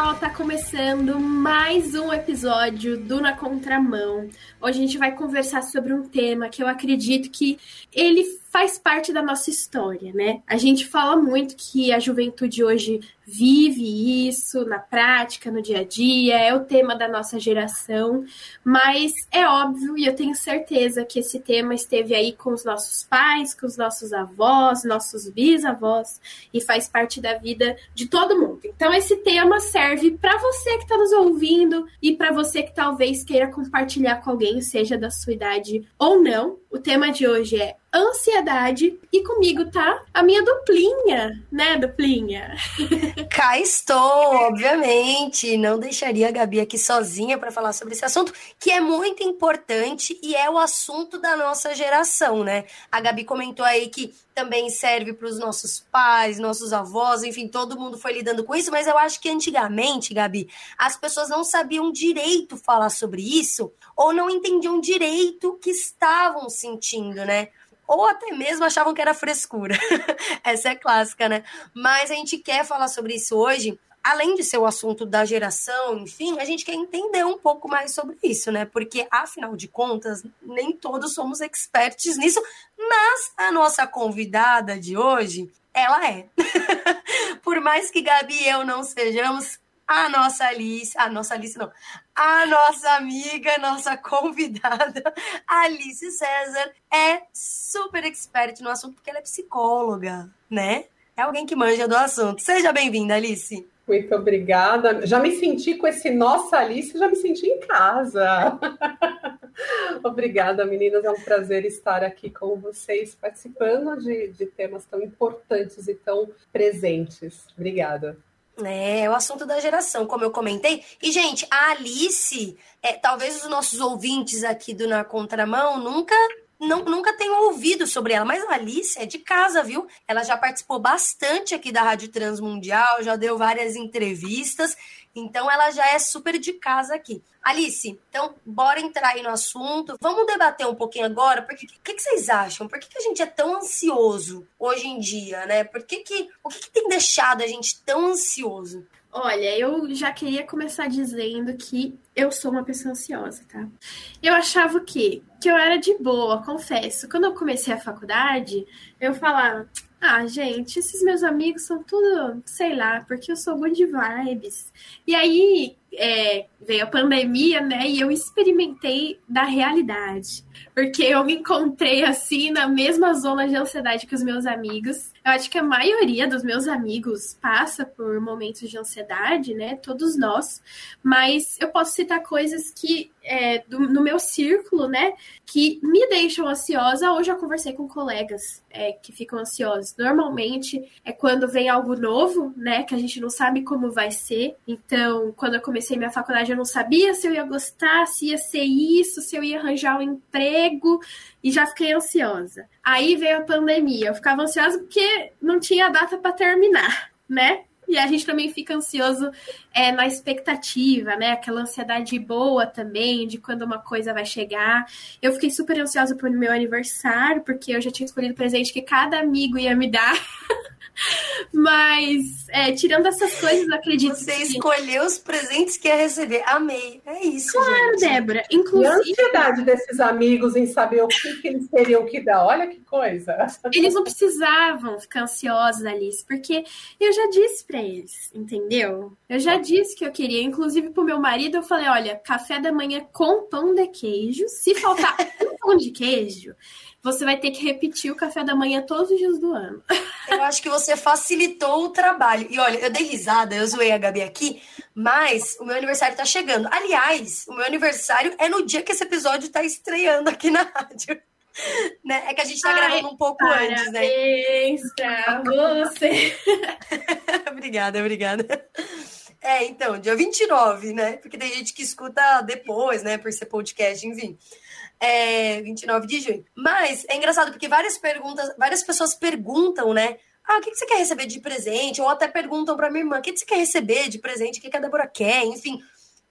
pessoal, tá começando mais um episódio do Na Contramão. Hoje a gente vai conversar sobre um tema que eu acredito que ele faz parte da nossa história, né? A gente fala muito que a juventude hoje vive isso na prática, no dia a dia, é o tema da nossa geração, mas é óbvio e eu tenho certeza que esse tema esteve aí com os nossos pais, com os nossos avós, nossos bisavós e faz parte da vida de todo mundo. Então esse tema serve para você que está nos ouvindo e para você que talvez queira compartilhar com alguém, seja da sua idade ou não. O tema de hoje é ansiedade. E comigo tá a minha duplinha, né, duplinha? Cá estou, obviamente. Não deixaria a Gabi aqui sozinha para falar sobre esse assunto, que é muito importante e é o assunto da nossa geração, né? A Gabi comentou aí que também serve para os nossos pais, nossos avós, enfim, todo mundo foi lidando com isso, mas eu acho que antigamente, Gabi, as pessoas não sabiam direito falar sobre isso ou não entendiam direito o que estavam sentindo, né? Ou até mesmo achavam que era frescura. Essa é clássica, né? Mas a gente quer falar sobre isso hoje. Além de ser o assunto da geração, enfim, a gente quer entender um pouco mais sobre isso, né? Porque, afinal de contas, nem todos somos experts nisso, mas a nossa convidada de hoje, ela é. Por mais que Gabi e eu não sejamos, a nossa Alice, a nossa Alice não, a nossa amiga, nossa convidada, Alice César, é super expert no assunto porque ela é psicóloga, né? É alguém que manja do assunto. Seja bem-vinda, Alice. Muito obrigada. Já me senti com esse nossa Alice, já me senti em casa. obrigada, meninas. É um prazer estar aqui com vocês, participando de, de temas tão importantes e tão presentes. Obrigada. É, é o assunto da geração, como eu comentei. E, gente, a Alice, é, talvez os nossos ouvintes aqui do Na Contramão nunca não, nunca tenho ouvido sobre ela, mas a Alice é de casa, viu? Ela já participou bastante aqui da Rádio Transmundial, já deu várias entrevistas, então ela já é super de casa aqui. Alice, então bora entrar aí no assunto. Vamos debater um pouquinho agora, porque o que, que, vocês acham? Por que, que, a gente é tão ansioso hoje em dia, né? Por que, que o que, que tem deixado a gente tão ansioso? Olha, eu já queria começar dizendo que eu sou uma pessoa ansiosa, tá? Eu achava que, que eu era de boa, confesso. Quando eu comecei a faculdade, eu falava, ah, gente, esses meus amigos são tudo, sei lá, porque eu sou good vibes. E aí é, veio a pandemia, né? E eu experimentei da realidade. Porque eu me encontrei assim na mesma zona de ansiedade que os meus amigos. Eu acho que a maioria dos meus amigos passa por momentos de ansiedade, né? Todos nós. Mas eu posso citar coisas que é, do, no meu círculo, né, que me deixam ansiosa. Hoje eu conversei com colegas é, que ficam ansiosos. Normalmente é quando vem algo novo, né, que a gente não sabe como vai ser. Então, quando eu comecei minha faculdade, eu não sabia se eu ia gostar, se ia ser isso, se eu ia arranjar um emprego e já fiquei ansiosa. Aí veio a pandemia, eu ficava ansiosa porque não tinha data para terminar, né? E a gente também fica ansioso é, na expectativa, né? Aquela ansiedade boa também de quando uma coisa vai chegar. Eu fiquei super ansiosa pro meu aniversário, porque eu já tinha escolhido o presente que cada amigo ia me dar. Mas, é, tirando essas coisas, acredito Você que... escolheu os presentes que ia receber. Amei. É isso, claro, gente. Débora. Inclusive... E a ansiedade desses amigos em saber o que, que eles teriam que dar. Olha que coisa. Eles não precisavam ficar ansiosos, Alice, porque eu já disse para entendeu? Eu já disse que eu queria. Inclusive, pro meu marido, eu falei, olha, café da manhã com pão de queijo. Se faltar um pão de queijo você vai ter que repetir o café da manhã todos os dias do ano. Eu acho que você facilitou o trabalho. E olha, eu dei risada, eu zoei a Gabi aqui, mas o meu aniversário tá chegando. Aliás, o meu aniversário é no dia que esse episódio tá estreando aqui na rádio. Né? É que a gente tá gravando um pouco antes, né? Pra você. obrigada, obrigada. É, então, dia 29, né? Porque tem gente que escuta depois, né? Por ser podcast, enfim é, 29 de junho. Mas é engraçado porque várias perguntas, várias pessoas perguntam, né? Ah, o que você quer receber de presente? Ou até perguntam para minha irmã, o que você quer receber de presente? O que a Débora quer? Enfim.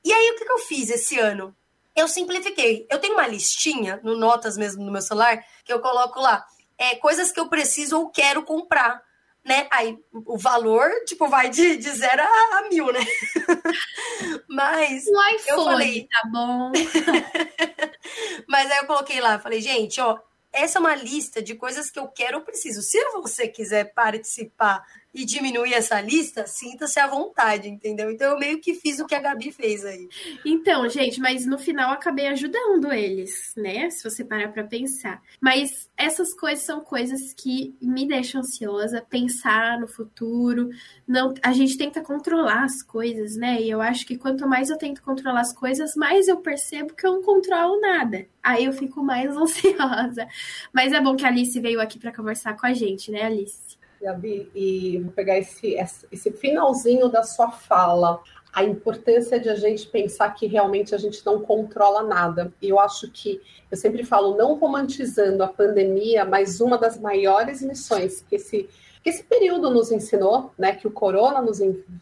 E aí, o que eu fiz esse ano? Eu simplifiquei. Eu tenho uma listinha, no Notas mesmo, no meu celular, que eu coloco lá. É, coisas que eu preciso ou quero comprar. né? Aí o valor, tipo, vai de, de zero a, a mil, né? Mas. IPhone, eu falei, tá bom. Mas aí eu coloquei lá, falei, gente, ó, essa é uma lista de coisas que eu quero ou preciso. Se você quiser participar e diminuir essa lista, sinta-se à vontade, entendeu? Então eu meio que fiz o que a Gabi fez aí. Então, gente, mas no final acabei ajudando eles, né? Se você parar para pensar. Mas essas coisas são coisas que me deixam ansiosa, pensar no futuro. Não, a gente tenta controlar as coisas, né? E eu acho que quanto mais eu tento controlar as coisas, mais eu percebo que eu não controlo nada. Aí eu fico mais ansiosa. Mas é bom que a Alice veio aqui para conversar com a gente, né, Alice? Gabi, e vou pegar esse, esse finalzinho da sua fala, a importância de a gente pensar que realmente a gente não controla nada. E eu acho que, eu sempre falo, não romantizando a pandemia, mas uma das maiores lições que esse, que esse período nos ensinou, né, que o corona nos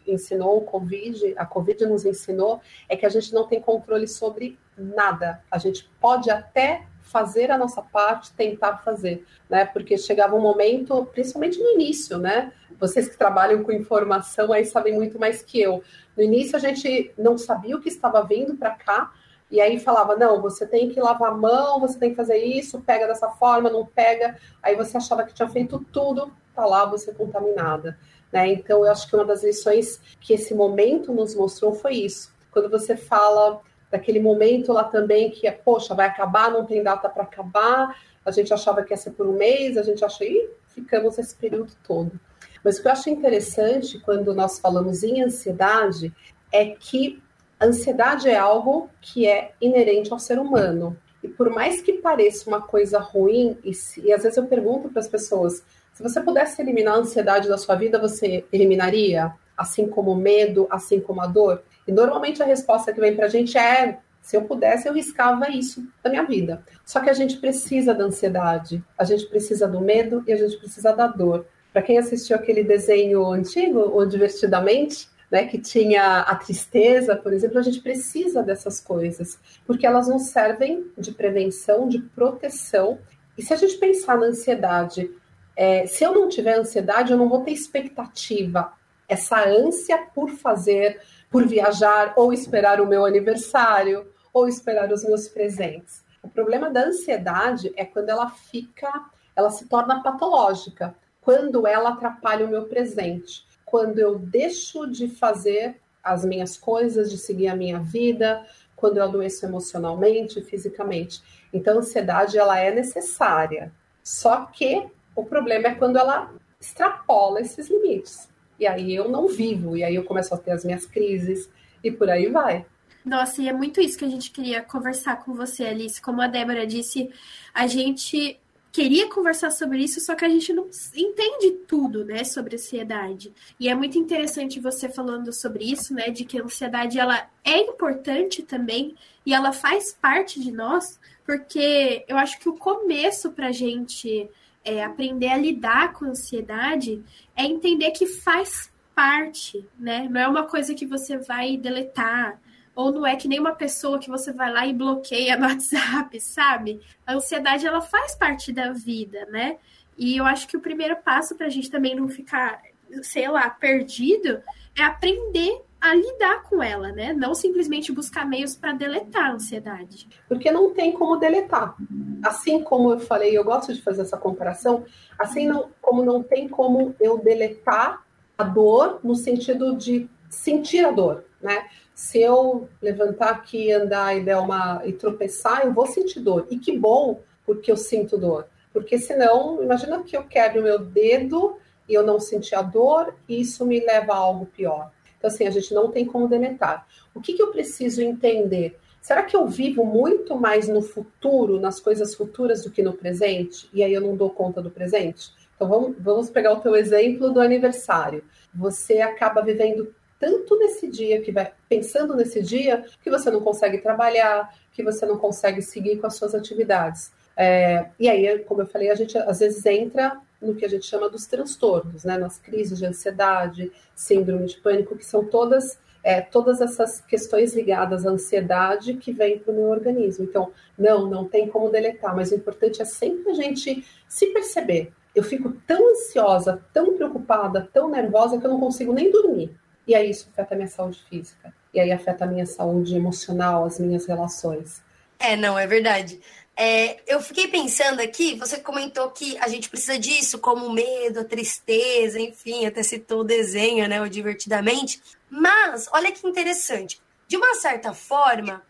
ensinou, o Covid, a Covid nos ensinou, é que a gente não tem controle sobre nada. A gente pode até fazer a nossa parte, tentar fazer, né? Porque chegava um momento, principalmente no início, né? Vocês que trabalham com informação aí sabem muito mais que eu. No início a gente não sabia o que estava vindo para cá, e aí falava, não, você tem que lavar a mão, você tem que fazer isso, pega dessa forma, não pega. Aí você achava que tinha feito tudo, tá lá você contaminada. Né? Então, eu acho que uma das lições que esse momento nos mostrou foi isso. Quando você fala daquele momento lá também que é, poxa, vai acabar, não tem data para acabar, a gente achava que ia ser por um mês, a gente acha, e ficamos esse período todo. Mas o que eu acho interessante quando nós falamos em ansiedade é que ansiedade é algo que é inerente ao ser humano. E por mais que pareça uma coisa ruim, e, se, e às vezes eu pergunto para as pessoas, se você pudesse eliminar a ansiedade da sua vida, você eliminaria? Assim como o medo, assim como a dor? E normalmente a resposta que vem para a gente é: se eu pudesse, eu riscava isso da minha vida. Só que a gente precisa da ansiedade, a gente precisa do medo e a gente precisa da dor. Para quem assistiu aquele desenho antigo, o Divertidamente, né, que tinha a tristeza, por exemplo, a gente precisa dessas coisas, porque elas nos servem de prevenção, de proteção. E se a gente pensar na ansiedade, é, se eu não tiver ansiedade, eu não vou ter expectativa, essa ânsia por fazer, por viajar, ou esperar o meu aniversário, ou esperar os meus presentes. O problema da ansiedade é quando ela fica, ela se torna patológica, quando ela atrapalha o meu presente, quando eu deixo de fazer as minhas coisas, de seguir a minha vida, quando eu adoeço emocionalmente, fisicamente. Então, a ansiedade ela é necessária. Só que o problema é quando ela extrapola esses limites. E aí eu não vivo, e aí eu começo a ter as minhas crises, e por aí vai. Nossa, e é muito isso que a gente queria conversar com você, Alice. Como a Débora disse, a gente queria conversar sobre isso, só que a gente não entende tudo, né, sobre ansiedade. E é muito interessante você falando sobre isso, né, de que a ansiedade ela é importante também e ela faz parte de nós, porque eu acho que o começo pra gente é, aprender a lidar com a ansiedade é entender que faz parte, né? Não é uma coisa que você vai deletar, ou não é que nem uma pessoa que você vai lá e bloqueia no WhatsApp, sabe? A ansiedade ela faz parte da vida, né? E eu acho que o primeiro passo para a gente também não ficar, sei lá, perdido é aprender a lidar com ela, né? Não simplesmente buscar meios para deletar a ansiedade. Porque não tem como deletar. Assim como eu falei, eu gosto de fazer essa comparação, assim não, como não tem como eu deletar a dor no sentido de sentir a dor, né? Se eu levantar aqui, andar e der uma e tropeçar, eu vou sentir dor. E que bom, porque eu sinto dor. Porque senão, imagina que eu quebre o meu dedo e eu não sentir a dor, e isso me leva a algo pior. Então, assim, a gente não tem como deletar. O que, que eu preciso entender? Será que eu vivo muito mais no futuro, nas coisas futuras, do que no presente? E aí eu não dou conta do presente? Então, vamos, vamos pegar o teu exemplo do aniversário. Você acaba vivendo tanto nesse dia, que vai pensando nesse dia, que você não consegue trabalhar, que você não consegue seguir com as suas atividades. É, e aí, como eu falei, a gente às vezes entra no que a gente chama dos transtornos, né? Nas crises de ansiedade, síndrome de pânico, que são todas é, todas essas questões ligadas à ansiedade que vêm para o meu organismo. Então, não, não tem como deletar, mas o importante é sempre a gente se perceber. eu fico tão ansiosa, tão preocupada, tão nervosa que eu não consigo nem dormir. E aí isso afeta a minha saúde física. E aí afeta a minha saúde emocional, as minhas relações. É, não, é verdade. É, eu fiquei pensando aqui, você comentou que a gente precisa disso, como medo, tristeza, enfim, até citou o desenho, né, o divertidamente. Mas, olha que interessante. De uma certa forma,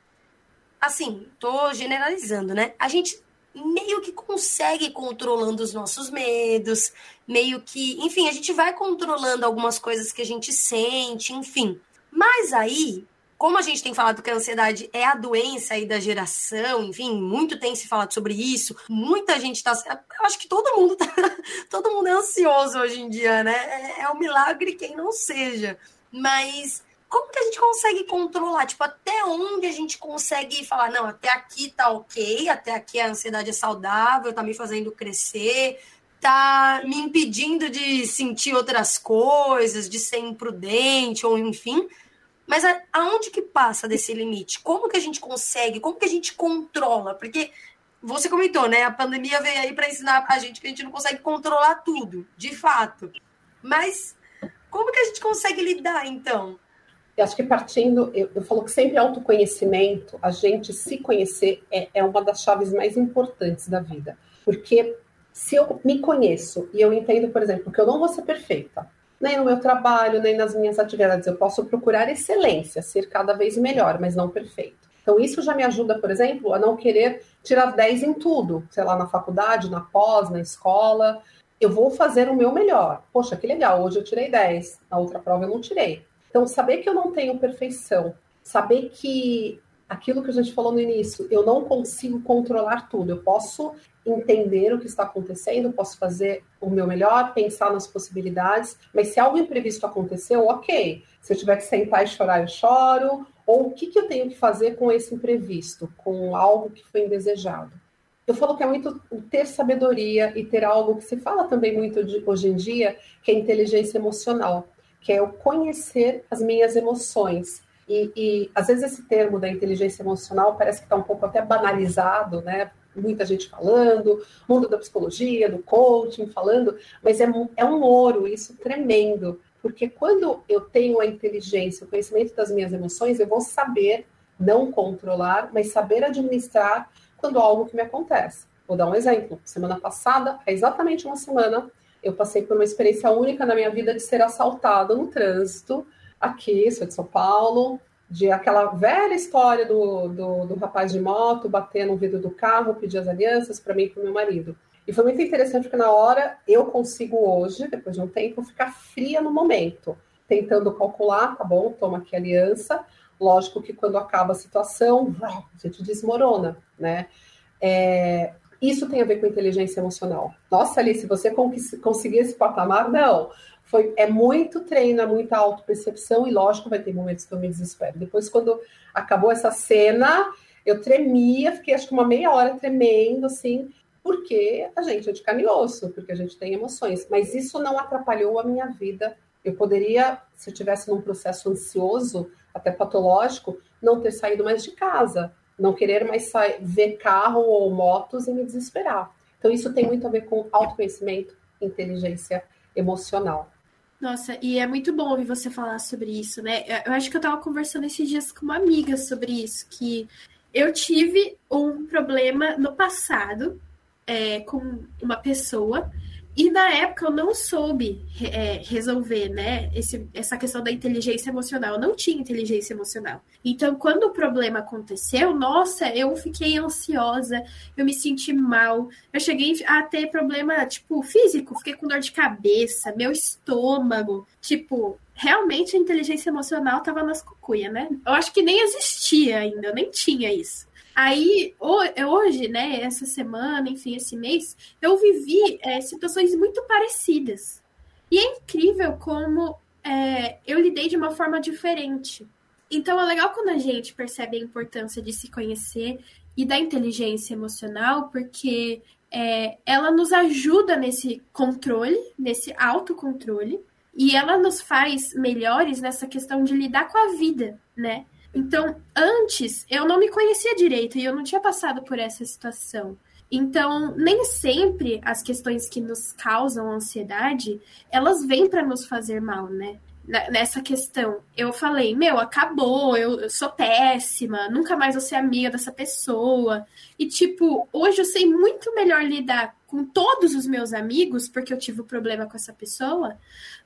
assim, tô generalizando, né? A gente meio que consegue controlando os nossos medos, meio que, enfim, a gente vai controlando algumas coisas que a gente sente, enfim. Mas aí, como a gente tem falado que a ansiedade é a doença aí da geração, enfim, muito tem se falado sobre isso, muita gente tá. Eu acho que todo mundo tá. todo mundo é ansioso hoje em dia, né? É, é um milagre quem não seja. Mas como que a gente consegue controlar? Tipo, até onde a gente consegue falar, não, até aqui tá ok, até aqui a ansiedade é saudável, tá me fazendo crescer, tá me impedindo de sentir outras coisas, de ser imprudente, ou enfim. Mas aonde que passa desse limite? Como que a gente consegue? Como que a gente controla? Porque você comentou, né? A pandemia veio aí para ensinar a gente que a gente não consegue controlar tudo, de fato. Mas como que a gente consegue lidar, então? Eu acho que partindo, eu, eu falo que sempre autoconhecimento, a gente se conhecer é, é uma das chaves mais importantes da vida. Porque se eu me conheço e eu entendo, por exemplo, que eu não vou ser perfeita, nem no meu trabalho, nem nas minhas atividades. Eu posso procurar excelência, ser cada vez melhor, mas não perfeito. Então, isso já me ajuda, por exemplo, a não querer tirar 10 em tudo, sei lá, na faculdade, na pós, na escola. Eu vou fazer o meu melhor. Poxa, que legal, hoje eu tirei 10, na outra prova eu não tirei. Então, saber que eu não tenho perfeição, saber que aquilo que a gente falou no início, eu não consigo controlar tudo. Eu posso entender o que está acontecendo, posso fazer o meu melhor, pensar nas possibilidades, mas se algo imprevisto aconteceu, ok. Se eu tiver que sentar e chorar, eu choro. Ou o que, que eu tenho que fazer com esse imprevisto, com algo que foi indesejado? Eu falo que é muito ter sabedoria e ter algo que se fala também muito de, hoje em dia, que é inteligência emocional, que é eu conhecer as minhas emoções. E, e às vezes esse termo da inteligência emocional parece que está um pouco até banalizado, né? muita gente falando, mundo da psicologia, do coaching falando, mas é, é um ouro isso tremendo, porque quando eu tenho a inteligência, o conhecimento das minhas emoções, eu vou saber não controlar, mas saber administrar quando algo que me acontece. Vou dar um exemplo. Semana passada, é exatamente uma semana, eu passei por uma experiência única na minha vida de ser assaltada no trânsito, aqui, sou de São Paulo, de aquela velha história do, do, do, rapaz de moto bater no vidro do carro, pedir as alianças para mim e para o meu marido. E foi muito interessante porque na hora eu consigo hoje, depois de um tempo, ficar fria no momento, tentando calcular, tá bom, toma aqui a aliança. Lógico que quando acaba a situação, a gente desmorona, né? É, isso tem a ver com inteligência emocional. Nossa, Alice, você conseguir esse patamar? Não foi, é muito treino, é muita autopercepção, e lógico, vai ter momentos que eu me desespero. Depois, quando acabou essa cena, eu tremia, fiquei acho que uma meia hora tremendo, assim, porque a gente é de carne e osso, porque a gente tem emoções. Mas isso não atrapalhou a minha vida. Eu poderia, se eu tivesse num processo ansioso, até patológico, não ter saído mais de casa, não querer mais ver carro ou motos e me desesperar. Então, isso tem muito a ver com autoconhecimento, inteligência emocional. Nossa, e é muito bom ouvir você falar sobre isso, né? Eu acho que eu tava conversando esses dias com uma amiga sobre isso, que eu tive um problema no passado é, com uma pessoa e na época eu não soube é, resolver, né, esse, essa questão da inteligência emocional. Eu não tinha inteligência emocional. Então, quando o problema aconteceu, nossa, eu fiquei ansiosa, eu me senti mal. Eu cheguei a ter problema, tipo, físico, fiquei com dor de cabeça, meu estômago. Tipo, realmente a inteligência emocional tava nas cucuia, né? Eu acho que nem existia ainda, eu nem tinha isso. Aí, hoje, né, essa semana, enfim, esse mês, eu vivi é, situações muito parecidas. E é incrível como é, eu lidei de uma forma diferente. Então, é legal quando a gente percebe a importância de se conhecer e da inteligência emocional, porque é, ela nos ajuda nesse controle, nesse autocontrole, e ela nos faz melhores nessa questão de lidar com a vida, né? Então, antes, eu não me conhecia direito e eu não tinha passado por essa situação. Então, nem sempre as questões que nos causam ansiedade, elas vêm para nos fazer mal, né? Nessa questão, eu falei, meu, acabou, eu, eu sou péssima, nunca mais vou ser amiga dessa pessoa. E, tipo, hoje eu sei muito melhor lidar com todos os meus amigos, porque eu tive um problema com essa pessoa,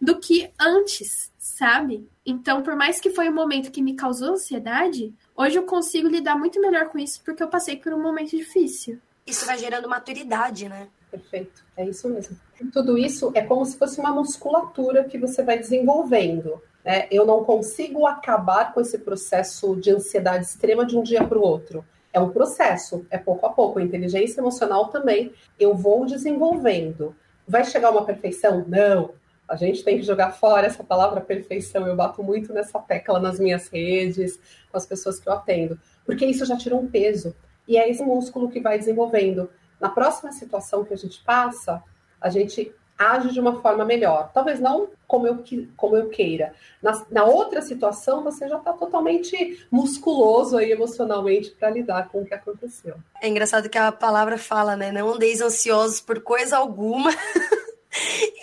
do que antes, sabe? Então, por mais que foi um momento que me causou ansiedade, hoje eu consigo lidar muito melhor com isso, porque eu passei por um momento difícil isso vai gerando maturidade, né? Perfeito, é isso mesmo. Tudo isso é como se fosse uma musculatura que você vai desenvolvendo. Né? Eu não consigo acabar com esse processo de ansiedade extrema de um dia para o outro. É um processo, é pouco a pouco. A inteligência emocional também eu vou desenvolvendo. Vai chegar uma perfeição? Não. A gente tem que jogar fora essa palavra perfeição. Eu bato muito nessa tecla nas minhas redes, com as pessoas que eu atendo, porque isso já tira um peso. E é esse músculo que vai desenvolvendo. Na próxima situação que a gente passa, a gente age de uma forma melhor. Talvez não como eu, como eu queira. Na, na outra situação, você já está totalmente musculoso aí emocionalmente para lidar com o que aconteceu. É engraçado que a palavra fala, né? Não andeis ansiosos por coisa alguma.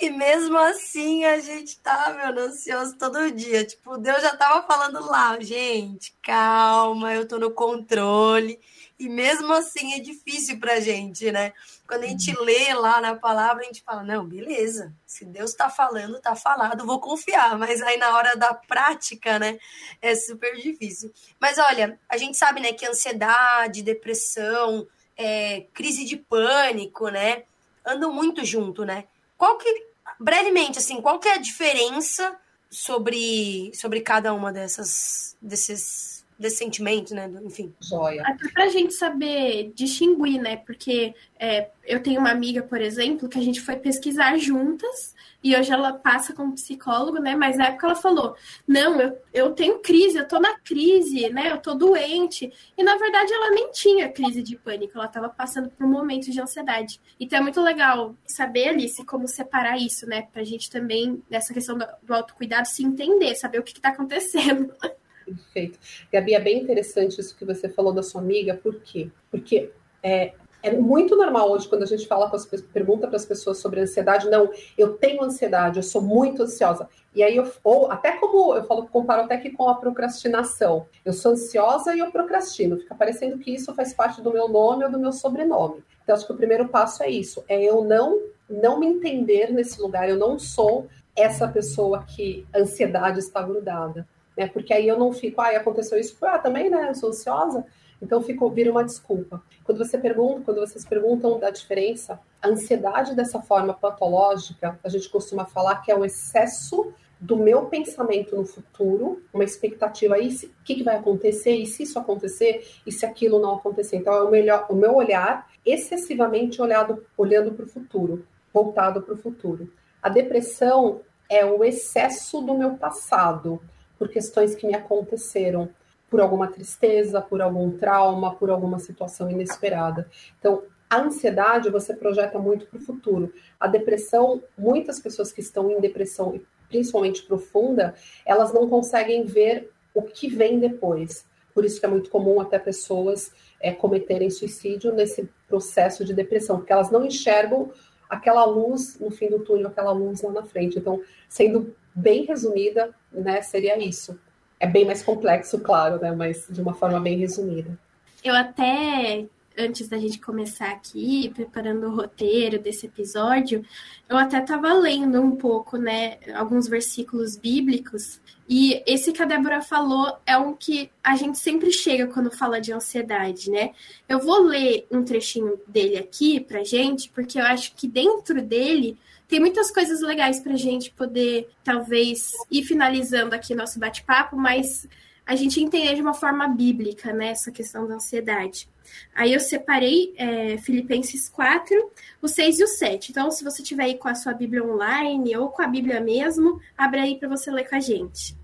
E mesmo assim a gente tá, meu, ansioso todo dia. Tipo, Deus já tava falando lá, gente, calma, eu tô no controle. E mesmo assim é difícil para a gente, né? Quando a gente uhum. lê lá na palavra, a gente fala: não, beleza, se Deus está falando, está falado, vou confiar. Mas aí na hora da prática, né, é super difícil. Mas olha, a gente sabe, né, que ansiedade, depressão, é, crise de pânico, né, andam muito junto, né? Qual que, brevemente, assim, qual que é a diferença sobre, sobre cada uma dessas, desses desse sentimento, né? Enfim. Joia. Até pra gente saber distinguir, né? Porque é, eu tenho uma amiga, por exemplo, que a gente foi pesquisar juntas e hoje ela passa como psicólogo, né? Mas na época ela falou: Não, eu, eu tenho crise, eu tô na crise, né? Eu tô doente. E na verdade ela nem tinha crise de pânico, ela tava passando por um momento de ansiedade. Então é muito legal saber, Alice, como separar isso, né? Pra gente também, nessa questão do, do autocuidado, se entender, saber o que, que tá acontecendo. Perfeito. Gabi, é bem interessante isso que você falou da sua amiga, por quê? Porque é, é muito normal hoje, quando a gente fala as pergunta para as pessoas sobre ansiedade, não, eu tenho ansiedade, eu sou muito ansiosa. E aí, eu, ou até como eu falo, comparo até que com a procrastinação. Eu sou ansiosa e eu procrastino. Fica parecendo que isso faz parte do meu nome ou do meu sobrenome. Então, acho que o primeiro passo é isso: é eu não, não me entender nesse lugar, eu não sou essa pessoa que ansiedade está grudada né? Porque aí eu não fico, ah, aconteceu isso, ah, também, né? Eu sou ansiosa, então fico, vira uma desculpa. Quando você pergunta, quando vocês perguntam da diferença, a ansiedade dessa forma patológica, a gente costuma falar que é o excesso do meu pensamento no futuro, uma expectativa aí, o que, que, vai acontecer, e se isso acontecer, e se aquilo não acontecer. Então, é o, melhor, o meu olhar excessivamente olhado, olhando para o futuro, voltado para o futuro. A depressão é o excesso do meu passado por questões que me aconteceram, por alguma tristeza, por algum trauma, por alguma situação inesperada. Então, a ansiedade você projeta muito para o futuro. A depressão, muitas pessoas que estão em depressão, principalmente profunda, elas não conseguem ver o que vem depois. Por isso que é muito comum até pessoas é, cometerem suicídio nesse processo de depressão, porque elas não enxergam aquela luz no fim do túnel, aquela luz lá na frente. Então, sendo bem resumida, né, seria isso. É bem mais complexo, claro, né, mas de uma forma bem resumida. Eu até antes da gente começar aqui, preparando o roteiro desse episódio, eu até estava lendo um pouco, né, alguns versículos bíblicos, e esse que a Débora falou é um que a gente sempre chega quando fala de ansiedade, né? Eu vou ler um trechinho dele aqui pra gente, porque eu acho que dentro dele tem muitas coisas legais para a gente poder, talvez, ir finalizando aqui nosso bate-papo, mas a gente entender de uma forma bíblica, né, essa questão da ansiedade. Aí eu separei é, Filipenses 4, o 6 e o 7. Então, se você tiver aí com a sua Bíblia online ou com a Bíblia mesmo, abre aí para você ler com a gente.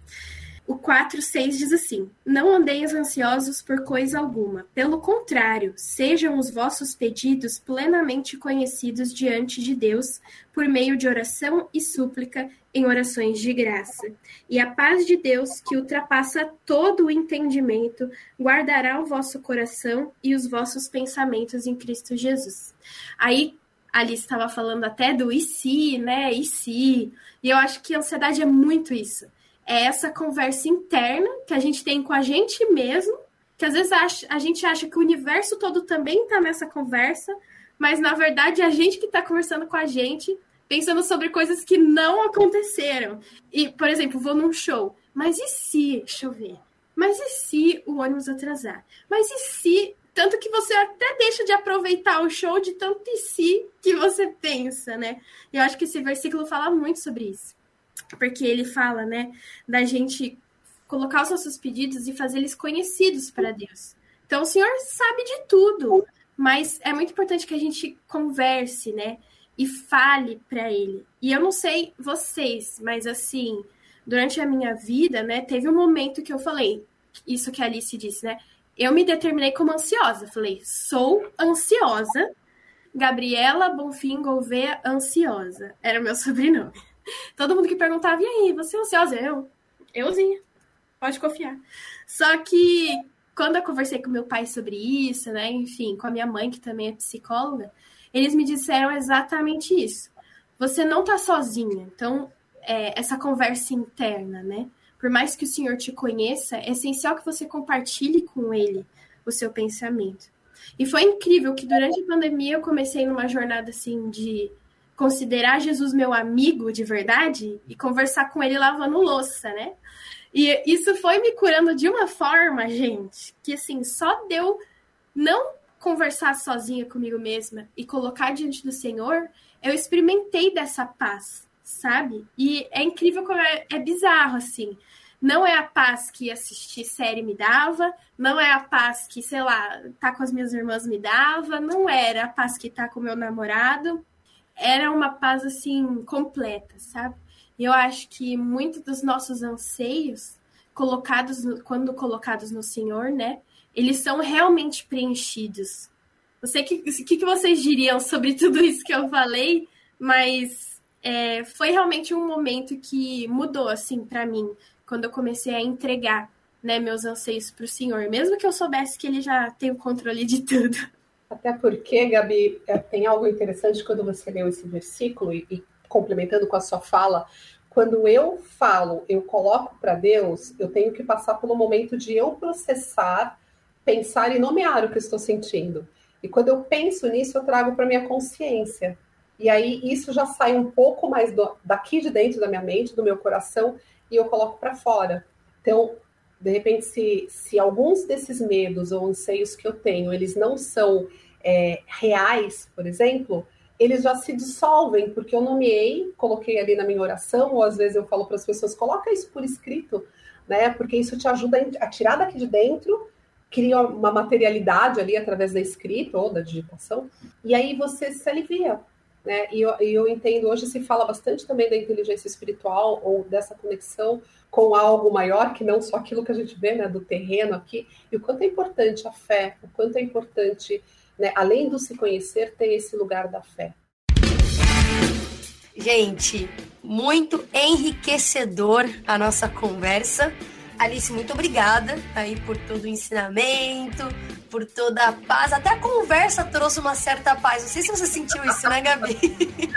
O 4,6 diz assim: Não andeis ansiosos por coisa alguma. Pelo contrário, sejam os vossos pedidos plenamente conhecidos diante de Deus, por meio de oração e súplica, em orações de graça. E a paz de Deus, que ultrapassa todo o entendimento, guardará o vosso coração e os vossos pensamentos em Cristo Jesus. Aí, Alice estava falando até do e se, né? E se. E eu acho que a ansiedade é muito isso é essa conversa interna que a gente tem com a gente mesmo, que às vezes a, gente acha que o universo todo também está nessa conversa, mas na verdade é a gente que está conversando com a gente, pensando sobre coisas que não aconteceram. E, por exemplo, vou num show, mas e se, deixa eu ver, mas e se o ônibus atrasar? Mas e se tanto que você até deixa de aproveitar o show de tanto e se que você pensa, né? E eu acho que esse versículo fala muito sobre isso porque ele fala, né, da gente colocar os nossos pedidos e fazer eles conhecidos para Deus. Então o Senhor sabe de tudo, mas é muito importante que a gente converse, né, e fale para ele. E eu não sei vocês, mas assim, durante a minha vida, né, teve um momento que eu falei, isso que a Alice disse, né? Eu me determinei como ansiosa. Falei, sou ansiosa. Gabriela Bonfim Gouveia Ansiosa. Era o meu sobrenome. Todo mundo que perguntava, e aí, você é ansiosa? Eu, euzinha, pode confiar. Só que quando eu conversei com meu pai sobre isso, né, enfim, com a minha mãe, que também é psicóloga, eles me disseram exatamente isso. Você não tá sozinha. Então, é, essa conversa interna, né? Por mais que o Senhor te conheça, é essencial que você compartilhe com ele o seu pensamento. E foi incrível que durante a pandemia eu comecei numa jornada assim de considerar Jesus meu amigo de verdade e conversar com ele lavando louça, né? E isso foi me curando de uma forma, gente, que assim, só deu não conversar sozinha comigo mesma e colocar diante do Senhor, eu experimentei dessa paz, sabe? E é incrível como é, é bizarro, assim. Não é a paz que assistir série me dava, não é a paz que, sei lá, tá com as minhas irmãs me dava, não era a paz que tá com meu namorado era uma paz assim completa, sabe? E eu acho que muitos dos nossos anseios, colocados quando colocados no Senhor, né, eles são realmente preenchidos. Não sei o que, que, que, vocês diriam sobre tudo isso que eu falei, mas é, foi realmente um momento que mudou assim para mim quando eu comecei a entregar né, meus anseios para o Senhor, mesmo que eu soubesse que Ele já tem o controle de tudo. Até porque, Gabi, é, tem algo interessante quando você leu esse versículo e, e complementando com a sua fala, quando eu falo, eu coloco para Deus, eu tenho que passar pelo momento de eu processar, pensar e nomear o que estou sentindo. E quando eu penso nisso, eu trago para minha consciência. E aí isso já sai um pouco mais do, daqui de dentro da minha mente, do meu coração, e eu coloco para fora. Então, de repente, se, se alguns desses medos ou anseios que eu tenho, eles não são é, reais, por exemplo, eles já se dissolvem, porque eu nomeei, coloquei ali na minha oração, ou às vezes eu falo para as pessoas, coloca isso por escrito, né? Porque isso te ajuda a tirar daqui de dentro, cria uma materialidade ali através da escrita ou da digitação, e aí você se alivia. Né? E, eu, e eu entendo, hoje se fala bastante também da inteligência espiritual ou dessa conexão com algo maior que não só aquilo que a gente vê, né, do terreno aqui, e o quanto é importante a fé, o quanto é importante, né, além do se conhecer, ter esse lugar da fé. Gente, muito enriquecedor a nossa conversa. Alice, muito obrigada aí por todo o ensinamento, por toda a paz. Até a conversa trouxe uma certa paz. Não sei se você sentiu isso, né, Gabi?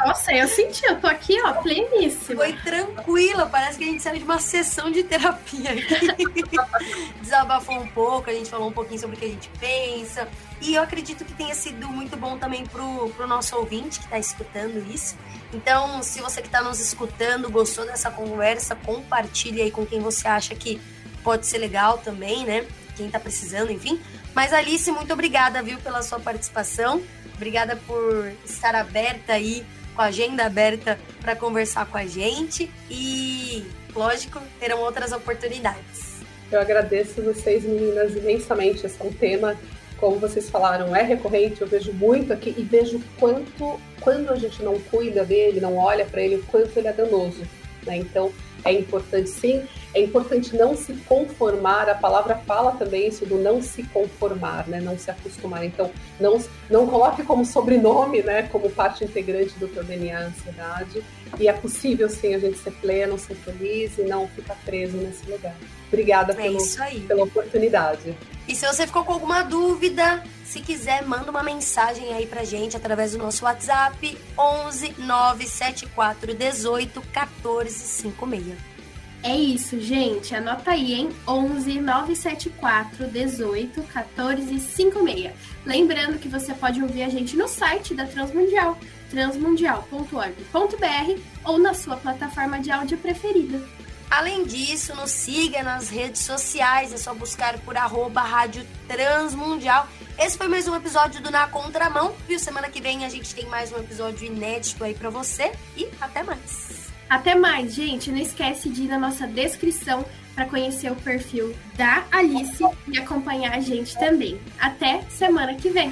Nossa, eu senti. Eu tô aqui, ó, pleníssima. Foi tranquila. Parece que a gente saiu de uma sessão de terapia aqui. Desabafou um pouco, a gente falou um pouquinho sobre o que a gente pensa. E eu acredito que tenha sido muito bom também pro, pro nosso ouvinte que está escutando isso. Então, se você que está nos escutando gostou dessa conversa, compartilhe aí com quem você acha que pode ser legal também, né? Quem está precisando, enfim. Mas Alice, muito obrigada, viu, pela sua participação. Obrigada por estar aberta aí, com a agenda aberta para conversar com a gente. E, lógico, terão outras oportunidades. Eu agradeço vocês, meninas, imensamente. Esse é um tema como vocês falaram, é recorrente, eu vejo muito aqui e vejo quanto, quando a gente não cuida dele, não olha para ele, o quanto ele é danoso. Né? Então, é importante sim. É importante não se conformar. A palavra fala também isso do não se conformar, né? Não se acostumar. Então, não, não coloque como sobrenome, né? Como parte integrante do teu DNA a ansiedade. E é possível, sim, a gente ser pleno, ser feliz e não ficar preso nesse lugar. Obrigada é pelo, pela oportunidade. E se você ficou com alguma dúvida, se quiser, manda uma mensagem aí pra gente através do nosso WhatsApp 11 974 18 14 56. É isso, gente. Anota aí, hein? 11 974 18 14 56. Lembrando que você pode ouvir a gente no site da Transmundial, transmundial.org.br ou na sua plataforma de áudio preferida. Além disso, nos siga nas redes sociais, é só buscar por arroba Rádio Transmundial. Esse foi mais um episódio do Na Contramão, viu? Semana que vem a gente tem mais um episódio inédito aí para você e até mais. Até mais, gente. Não esquece de ir na nossa descrição para conhecer o perfil da Alice e acompanhar a gente também. Até semana que vem.